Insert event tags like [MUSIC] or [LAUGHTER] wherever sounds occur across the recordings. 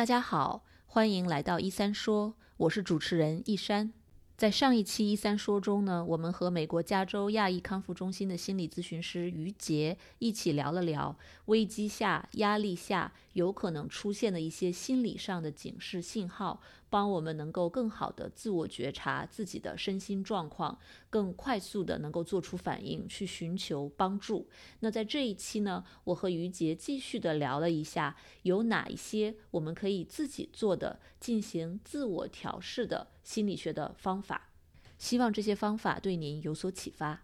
大家好，欢迎来到一三说，我是主持人一山。在上一期一三说中呢，我们和美国加州亚裔康复中心的心理咨询师于杰一起聊了聊危机下、压力下有可能出现的一些心理上的警示信号。帮我们能够更好的自我觉察自己的身心状况，更快速的能够做出反应，去寻求帮助。那在这一期呢，我和于杰继续的聊了一下，有哪一些我们可以自己做的进行自我调试的心理学的方法。希望这些方法对您有所启发。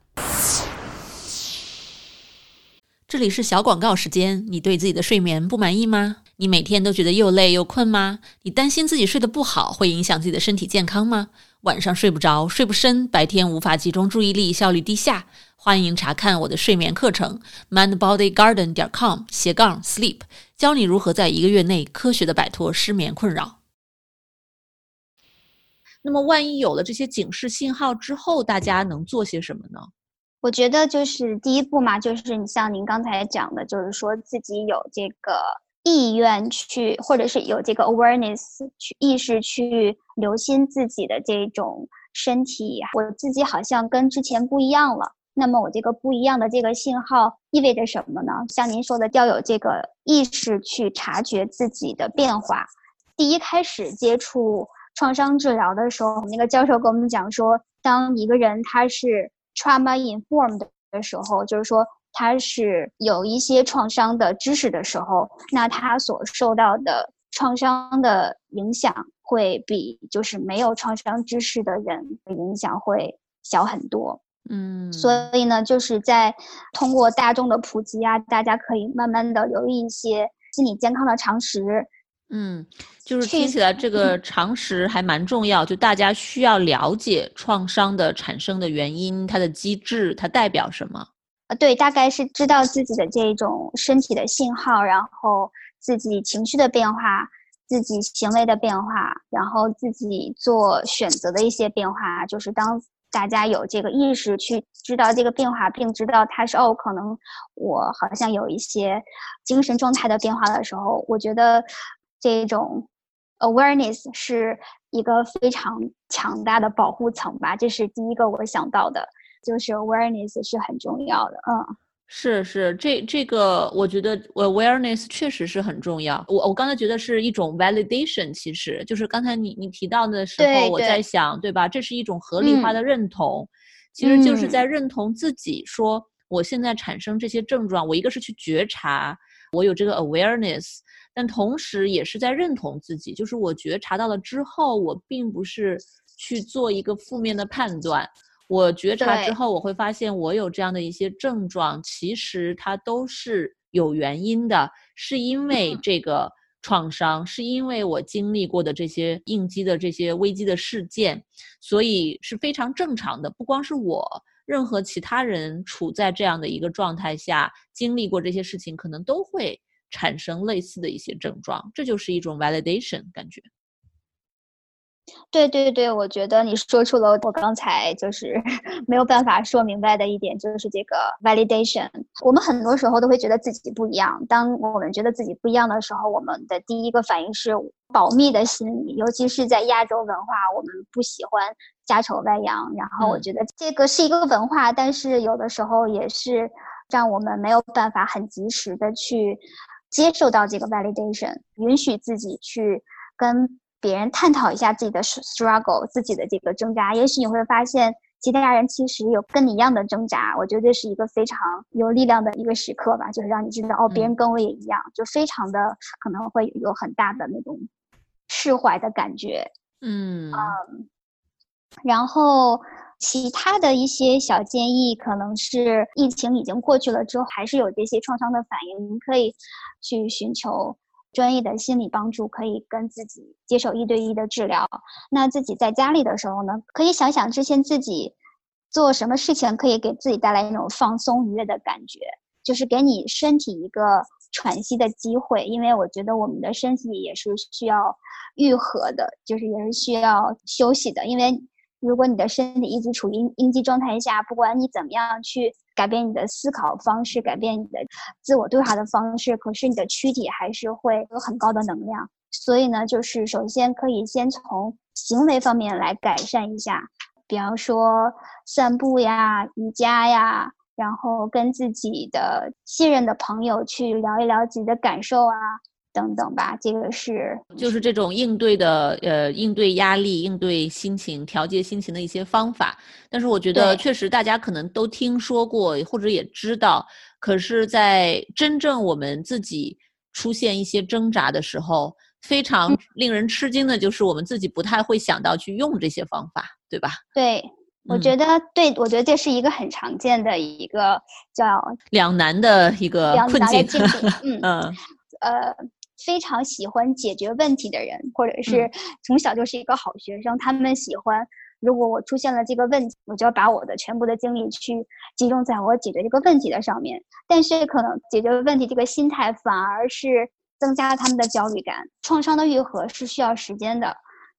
这里是小广告时间，你对自己的睡眠不满意吗？你每天都觉得又累又困吗？你担心自己睡得不好会影响自己的身体健康吗？晚上睡不着、睡不深，白天无法集中注意力，效率低下？欢迎查看我的睡眠课程，mindbodygarden 点 com 斜杠 sleep，教你如何在一个月内科学的摆脱失眠困扰。那么，万一有了这些警示信号之后，大家能做些什么呢？我觉得就是第一步嘛，就是你像您刚才讲的，就是说自己有这个。意愿去，或者是有这个 awareness 去意识去留心自己的这种身体，我自己好像跟之前不一样了。那么我这个不一样的这个信号意味着什么呢？像您说的，要有这个意识去察觉自己的变化。第一开始接触创伤治疗的时候，我们那个教授跟我们讲说，当一个人他是 trauma informed 的时候，就是说。他是有一些创伤的知识的时候，那他所受到的创伤的影响会比就是没有创伤知识的人的影响会小很多。嗯，所以呢，就是在通过大众的普及啊，大家可以慢慢的留意一些心理健康的常识。嗯，就是听起来这个常识还蛮重要，就大家需要了解创伤的产生的原因，它的机制，它代表什么。呃，对，大概是知道自己的这种身体的信号，然后自己情绪的变化，自己行为的变化，然后自己做选择的一些变化。就是当大家有这个意识去知道这个变化，并知道它是哦，可能我好像有一些精神状态的变化的时候，我觉得这种 awareness 是一个非常强大的保护层吧。这是第一个我想到的。就是 awareness 是很重要的，嗯，是是，这这个我觉得 awareness 确实是很重要。我我刚才觉得是一种 validation，其实就是刚才你你提到的时候，我在想，对吧？这是一种合理化的认同，其实就是在认同自己，说我现在产生这些症状，我一个是去觉察，我有这个 awareness，但同时也是在认同自己，就是我觉察到了之后，我并不是去做一个负面的判断。我觉察之后，我会发现我有这样的一些症状，其实它都是有原因的，是因为这个创伤，是因为我经历过的这些应激的这些危机的事件，所以是非常正常的。不光是我，任何其他人处在这样的一个状态下，经历过这些事情，可能都会产生类似的一些症状，这就是一种 validation 感觉。对对对，我觉得你说出了我刚才就是 [LAUGHS] 没有办法说明白的一点，就是这个 validation。我们很多时候都会觉得自己不一样，当我们觉得自己不一样的时候，我们的第一个反应是保密的心理，尤其是在亚洲文化，我们不喜欢家丑外扬。然后我觉得这个是一个文化，但是有的时候也是让我们没有办法很及时的去接受到这个 validation，允许自己去跟。别人探讨一下自己的 struggle，自己的这个挣扎，也许你会发现其他人其实有跟你一样的挣扎。我觉得这是一个非常有力量的一个时刻吧，就是让你知道哦，别人跟我也一样，就非常的可能会有很大的那种释怀的感觉。嗯嗯，然后其他的一些小建议，可能是疫情已经过去了之后，还是有这些创伤的反应，你可以去寻求。专业的心理帮助可以跟自己接受一对一的治疗。那自己在家里的时候呢，可以想想之前自己做什么事情可以给自己带来那种放松愉悦的感觉，就是给你身体一个喘息的机会。因为我觉得我们的身体也是需要愈合的，就是也是需要休息的。因为如果你的身体一直处于应激状态下，不管你怎么样去。改变你的思考方式，改变你的自我对话的方式，可是你的躯体还是会有很高的能量。所以呢，就是首先可以先从行为方面来改善一下，比方说散步呀、瑜伽呀，然后跟自己的信任的朋友去聊一聊自己的感受啊。等等吧，这个是就是这种应对的，呃，应对压力、应对心情、调节心情的一些方法。但是我觉得，确实大家可能都听说过或者也知道，可是，在真正我们自己出现一些挣扎的时候，非常令人吃惊的就是我们自己不太会想到去用这些方法，对吧？对，我觉得，对，我觉得这是一个很常见的一个叫两难的一个困境。嗯 [LAUGHS] 嗯呃。非常喜欢解决问题的人，或者是从小就是一个好学生，他们喜欢，如果我出现了这个问题，我就要把我的全部的精力去集中在我解决这个问题的上面。但是可能解决问题这个心态反而是增加了他们的焦虑感。创伤的愈合是需要时间的，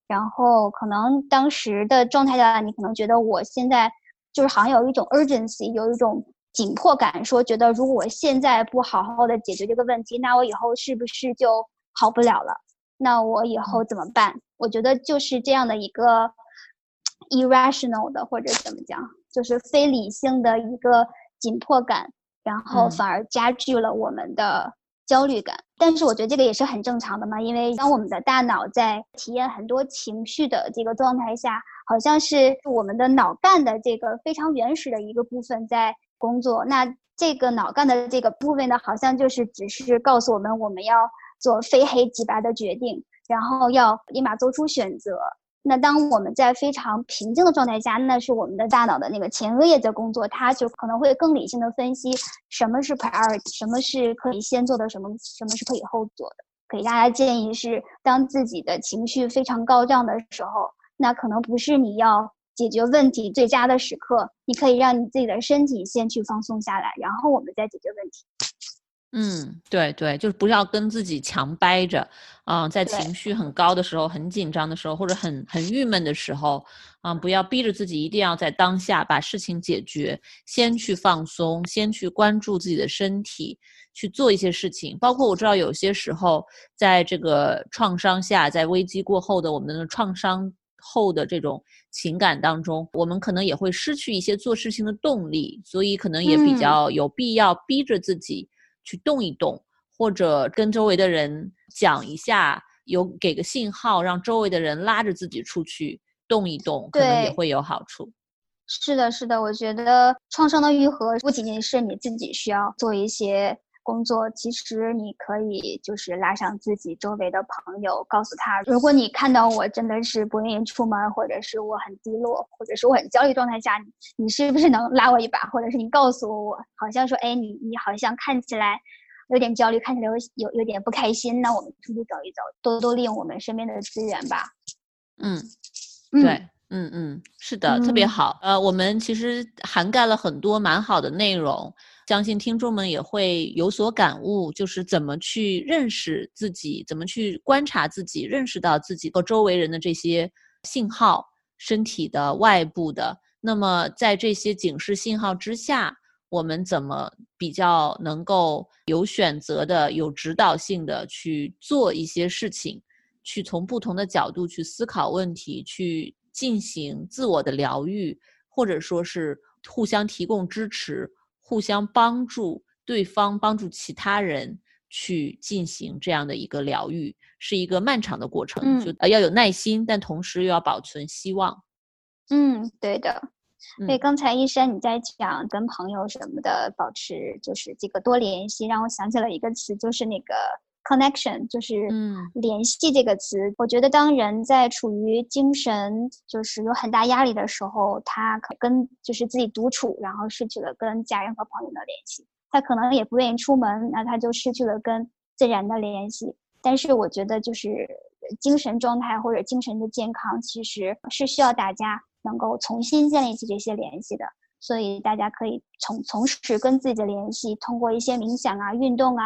然后可能当时的状态下，你可能觉得我现在就是好像有一种 urgency，有一种。紧迫感，说觉得如果我现在不好好的解决这个问题，那我以后是不是就好不了了？那我以后怎么办？我觉得就是这样的一个 irrational 的，或者怎么讲，就是非理性的一个紧迫感，然后反而加剧了我们的焦虑感。但是我觉得这个也是很正常的嘛，因为当我们的大脑在体验很多情绪的这个状态下，好像是我们的脑干的这个非常原始的一个部分在。工作，那这个脑干的这个部位呢，好像就是只是告诉我们，我们要做非黑即白的决定，然后要立马做出选择。那当我们在非常平静的状态下，那是我们的大脑的那个前额叶在工作，它就可能会更理性的分析什么是 priority，什么是可以先做的，什么什么是可以后做的。给大家建议是，当自己的情绪非常高涨的时候，那可能不是你要。解决问题最佳的时刻，你可以让你自己的身体先去放松下来，然后我们再解决问题。嗯，对对，就是不要跟自己强掰着啊，在情绪很高的时候、很紧张的时候，或者很很郁闷的时候，啊，不要逼着自己一定要在当下把事情解决，先去放松，先去关注自己的身体，去做一些事情。包括我知道有些时候，在这个创伤下，在危机过后的我们的创伤。后的这种情感当中，我们可能也会失去一些做事情的动力，所以可能也比较有必要逼着自己去动一动，或者跟周围的人讲一下，有给个信号，让周围的人拉着自己出去动一动，可能也会有好处。是的，是的，我觉得创伤的愈合不仅仅是你自己需要做一些。工作其实你可以就是拉上自己周围的朋友，告诉他，如果你看到我真的是不愿意出门，或者是我很低落，或者是我很焦虑状态下，你你是不是能拉我一把，或者是你告诉我，好像说，哎，你你好像看起来有点焦虑，看起来有有有点不开心，那我们出去走一走，多多利用我们身边的资源吧。嗯，对，嗯嗯，是的，特别好。呃，我们其实涵盖了很多蛮好的内容。相信听众们也会有所感悟，就是怎么去认识自己，怎么去观察自己，认识到自己和周围人的这些信号，身体的、外部的。那么在这些警示信号之下，我们怎么比较能够有选择的、有指导性的去做一些事情，去从不同的角度去思考问题，去进行自我的疗愈，或者说是互相提供支持。互相帮助对方，帮助其他人去进行这样的一个疗愈，是一个漫长的过程，就呃要有耐心，但同时又要保存希望。嗯，对的。所以刚才医生你在讲跟朋友什么的保持，就是这个多联系，让我想起了一个词，就是那个。Connection 就是联系这个词，我觉得当人在处于精神就是有很大压力的时候，他可跟就是自己独处，然后失去了跟家人和朋友的联系，他可能也不愿意出门，那他就失去了跟自然的联系。但是我觉得就是精神状态或者精神的健康，其实是需要大家能够重新建立起这些联系的。所以大家可以从从事跟自己的联系，通过一些冥想啊、运动啊，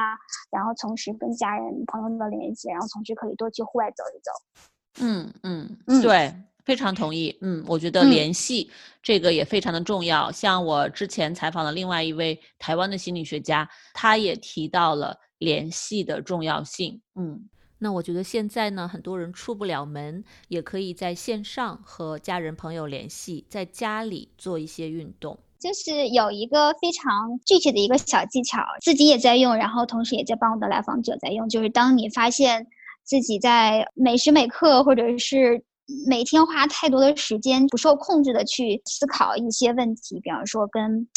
然后从事跟家人朋友的联系，然后同时可以多去户外走一走。嗯嗯嗯，对，非常同意。嗯，我觉得联系这个也非常的重要。像我之前采访的另外一位台湾的心理学家，他也提到了联系的重要性。嗯。那我觉得现在呢，很多人出不了门，也可以在线上和家人朋友联系，在家里做一些运动。就是有一个非常具体的一个小技巧，自己也在用，然后同时也在帮我的来访者在用。就是当你发现自己在每时每刻，或者是每天花太多的时间，不受控制的去思考一些问题，比方说跟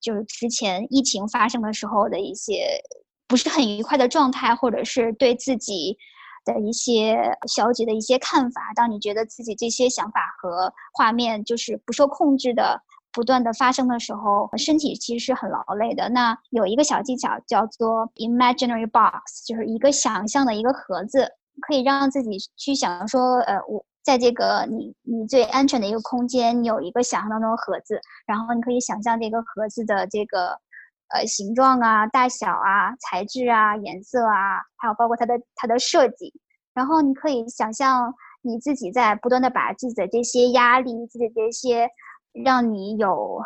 就是之前疫情发生的时候的一些不是很愉快的状态，或者是对自己的一些消极的一些看法。当你觉得自己这些想法和画面就是不受控制的。不断的发生的时候，身体其实是很劳累的。那有一个小技巧叫做 imaginary box，就是一个想象的一个盒子，可以让自己去想说，呃，我在这个你你最安全的一个空间，你有一个想象当中的盒子，然后你可以想象这个盒子的这个呃形状啊、大小啊、材质啊、颜色啊，还有包括它的它的设计，然后你可以想象你自己在不断的把自己的这些压力、自己的这些。让你有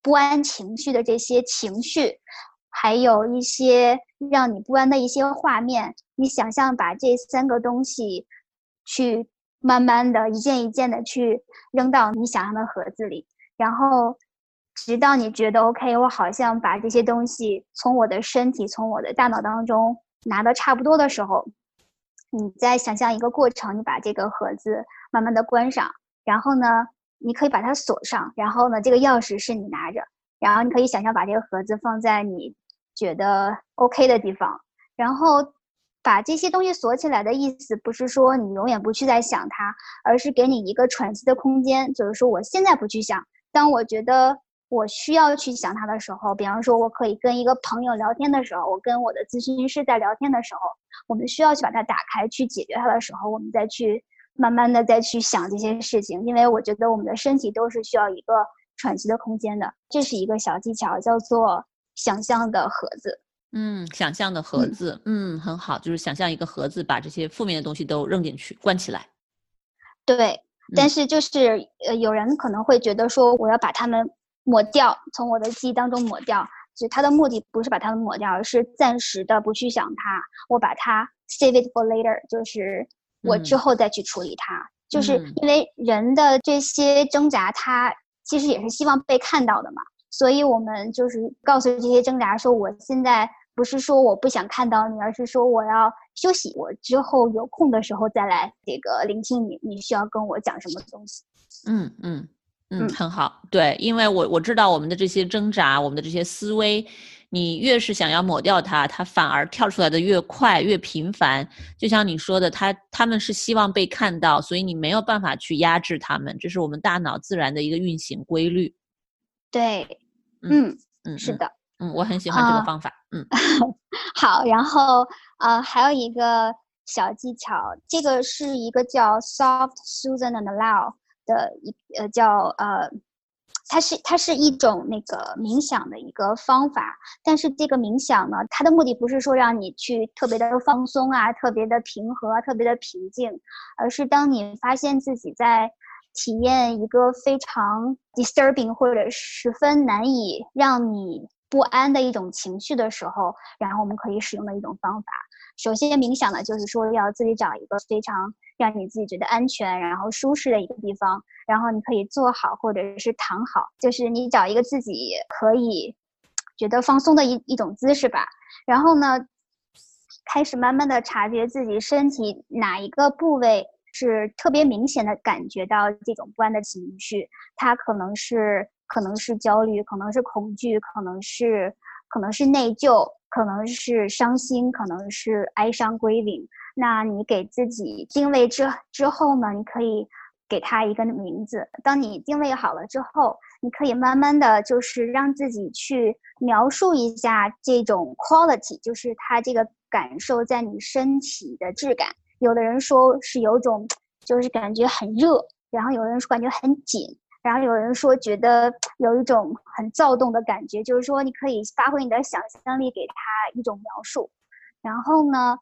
不安情绪的这些情绪，还有一些让你不安的一些画面，你想象把这三个东西去慢慢的一件一件的去扔到你想象的盒子里，然后直到你觉得 OK，我好像把这些东西从我的身体、从我的大脑当中拿的差不多的时候，你再想象一个过程，你把这个盒子慢慢的关上，然后呢？你可以把它锁上，然后呢，这个钥匙是你拿着，然后你可以想象把这个盒子放在你觉得 OK 的地方，然后把这些东西锁起来的意思不是说你永远不去再想它，而是给你一个喘息的空间，就是说我现在不去想，当我觉得我需要去想它的时候，比方说我可以跟一个朋友聊天的时候，我跟我的咨询师在聊天的时候，我们需要去把它打开去解决它的时候，我们再去。慢慢的再去想这些事情，因为我觉得我们的身体都是需要一个喘息的空间的。这是一个小技巧，叫做想象的盒子。嗯，想象的盒子，嗯，很好，就是想象一个盒子，把这些负面的东西都扔进去，关起来。对，但是就是呃，有人可能会觉得说，我要把它们抹掉，从我的记忆当中抹掉。就它的目的不是把它们抹掉，而是暂时的不去想它，我把它 save it for later，就是。我之后再去处理它，就是因为人的这些挣扎，他其实也是希望被看到的嘛。所以我们就是告诉这些挣扎说，我现在不是说我不想看到你，而是说我要休息，我之后有空的时候再来这个聆听你，你需要跟我讲什么东西。嗯嗯嗯，很好。对，因为我我知道我们的这些挣扎，我们的这些思维。你越是想要抹掉它，它反而跳出来的越快越频繁。就像你说的，他他们是希望被看到，所以你没有办法去压制他们，这是我们大脑自然的一个运行规律。对，嗯嗯，是的，嗯，我很喜欢这个方法。嗯，[LAUGHS] 好，然后呃，还有一个小技巧，这个是一个叫 Soft Susan and Allow 的一呃叫呃。它是它是一种那个冥想的一个方法，但是这个冥想呢，它的目的不是说让你去特别的放松啊，特别的平和，特别的平静，而是当你发现自己在体验一个非常 disturbing 或者十分难以让你不安的一种情绪的时候，然后我们可以使用的一种方法。首先，冥想呢，就是说要自己找一个非常让你自己觉得安全，然后舒适的一个地方，然后你可以坐好或者是躺好，就是你找一个自己可以觉得放松的一一种姿势吧。然后呢，开始慢慢的察觉自己身体哪一个部位是特别明显的感觉到这种不安的情绪，它可能是可能是焦虑，可能是恐惧，可能是可能是内疚。可能是伤心，可能是哀伤，grieving。那你给自己定位之之后呢？你可以给他一个名字。当你定位好了之后，你可以慢慢的就是让自己去描述一下这种 quality，就是它这个感受在你身体的质感。有的人说是有种，就是感觉很热，然后有人说感觉很紧。然后有人说觉得有一种很躁动的感觉，就是说你可以发挥你的想象力，给他一种描述。然后呢，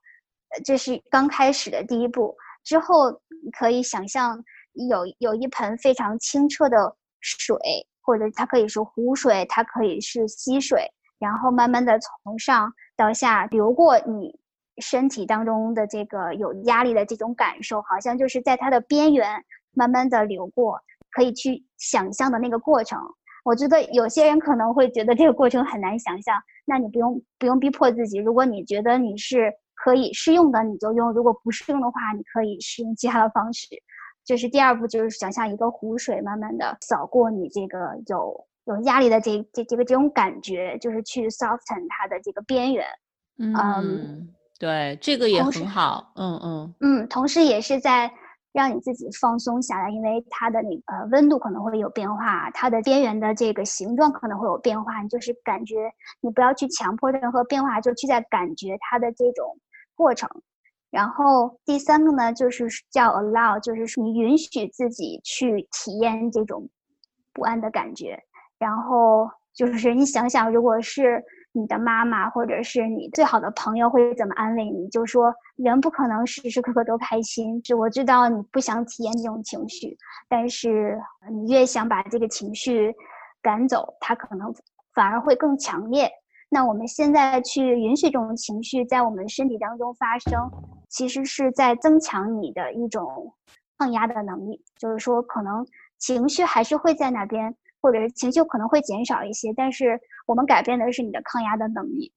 这是刚开始的第一步。之后你可以想象有有一盆非常清澈的水，或者它可以是湖水，它可以是溪水，然后慢慢的从上到下流过你身体当中的这个有压力的这种感受，好像就是在它的边缘慢慢的流过，可以去想象的那个过程。我觉得有些人可能会觉得这个过程很难想象，那你不用不用逼迫自己。如果你觉得你是可以适用的，你就用；如果不适用的话，你可以适用其他的方式。就是第二步，就是想象一个湖水慢慢的扫过你这个有有压力的这这这个这种感觉，就是去 soften 它的这个边缘。嗯，对，这个也很好。嗯嗯嗯，同时也是在。让你自己放松下来，因为它的那呃温度可能会有变化，它的边缘的这个形状可能会有变化。你就是感觉，你不要去强迫任何变化，就去在感觉它的这种过程。然后第三个呢，就是叫 allow，就是你允许自己去体验这种不安的感觉。然后就是你想想，如果是。你的妈妈或者是你最好的朋友会怎么安慰你？就说人不可能时时刻刻都开心。是我知道你不想体验这种情绪，但是你越想把这个情绪赶走，它可能反而会更强烈。那我们现在去允许这种情绪在我们身体当中发生，其实是在增强你的一种抗压的能力。就是说，可能情绪还是会在那边。或者是情绪可能会减少一些，但是我们改变的是你的抗压的能力。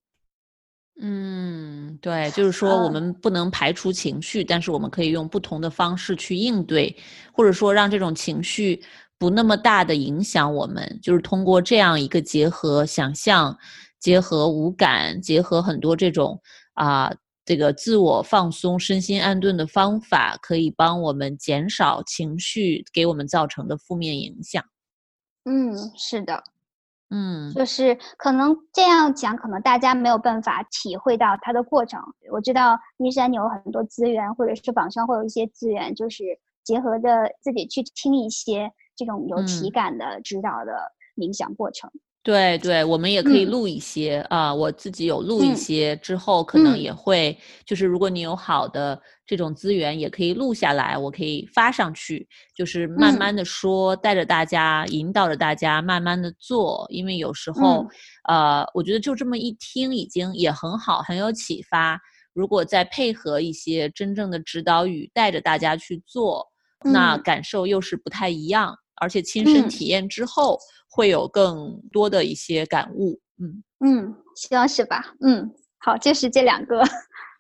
嗯，对，就是说我们不能排除情绪，但是我们可以用不同的方式去应对，或者说让这种情绪不那么大的影响我们。就是通过这样一个结合想象、结合无感、结合很多这种啊这个自我放松、身心安顿的方法，可以帮我们减少情绪给我们造成的负面影响。嗯，是的，嗯，就是可能这样讲，可能大家没有办法体会到它的过程。我知道一山有很多资源，或者是网上会有一些资源，就是结合着自己去听一些这种有体感的指导的冥想过程。对对，我们也可以录一些啊，我自己有录一些，之后可能也会，就是如果你有好的这种资源，也可以录下来，我可以发上去，就是慢慢的说，带着大家，引导着大家慢慢的做，因为有时候，呃，我觉得就这么一听已经也很好，很有启发。如果再配合一些真正的指导语，带着大家去做，那感受又是不太一样，而且亲身体验之后。会有更多的一些感悟，嗯嗯，希望是吧？嗯，好，就是这两个，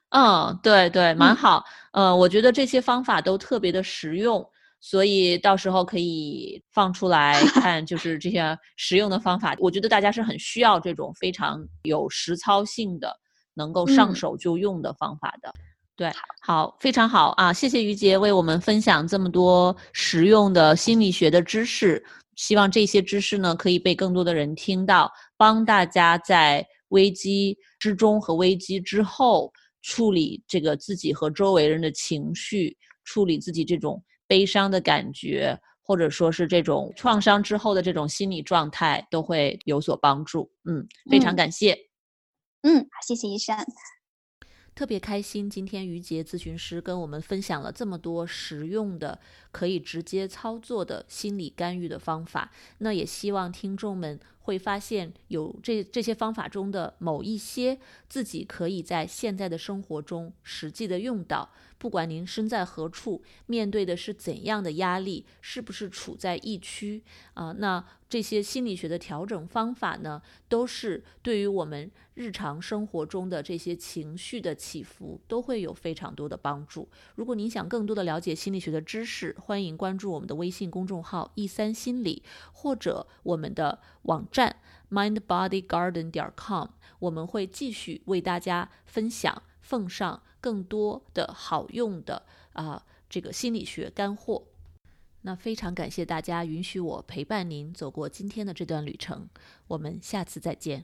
嗯，对对，[LAUGHS] 蛮好。呃，我觉得这些方法都特别的实用，所以到时候可以放出来 [LAUGHS] 看，就是这些实用的方法。我觉得大家是很需要这种非常有实操性的、能够上手就用的方法的。对，好，非常好啊！谢谢于杰为我们分享这么多实用的心理学的知识。希望这些知识呢，可以被更多的人听到，帮大家在危机之中和危机之后处理这个自己和周围人的情绪，处理自己这种悲伤的感觉，或者说是这种创伤之后的这种心理状态，都会有所帮助。嗯，非常感谢。嗯，谢谢医生。特别开心，今天于杰咨询师跟我们分享了这么多实用的、可以直接操作的心理干预的方法。那也希望听众们会发现，有这这些方法中的某一些，自己可以在现在的生活中实际的用到。不管您身在何处，面对的是怎样的压力，是不是处在疫区啊？那这些心理学的调整方法呢，都是对于我们日常生活中的这些情绪的起伏，都会有非常多的帮助。如果您想更多的了解心理学的知识，欢迎关注我们的微信公众号“一三心理”或者我们的网站 mindbodygarden 点 com，我们会继续为大家分享。奉上更多的好用的啊，这个心理学干货。那非常感谢大家允许我陪伴您走过今天的这段旅程，我们下次再见。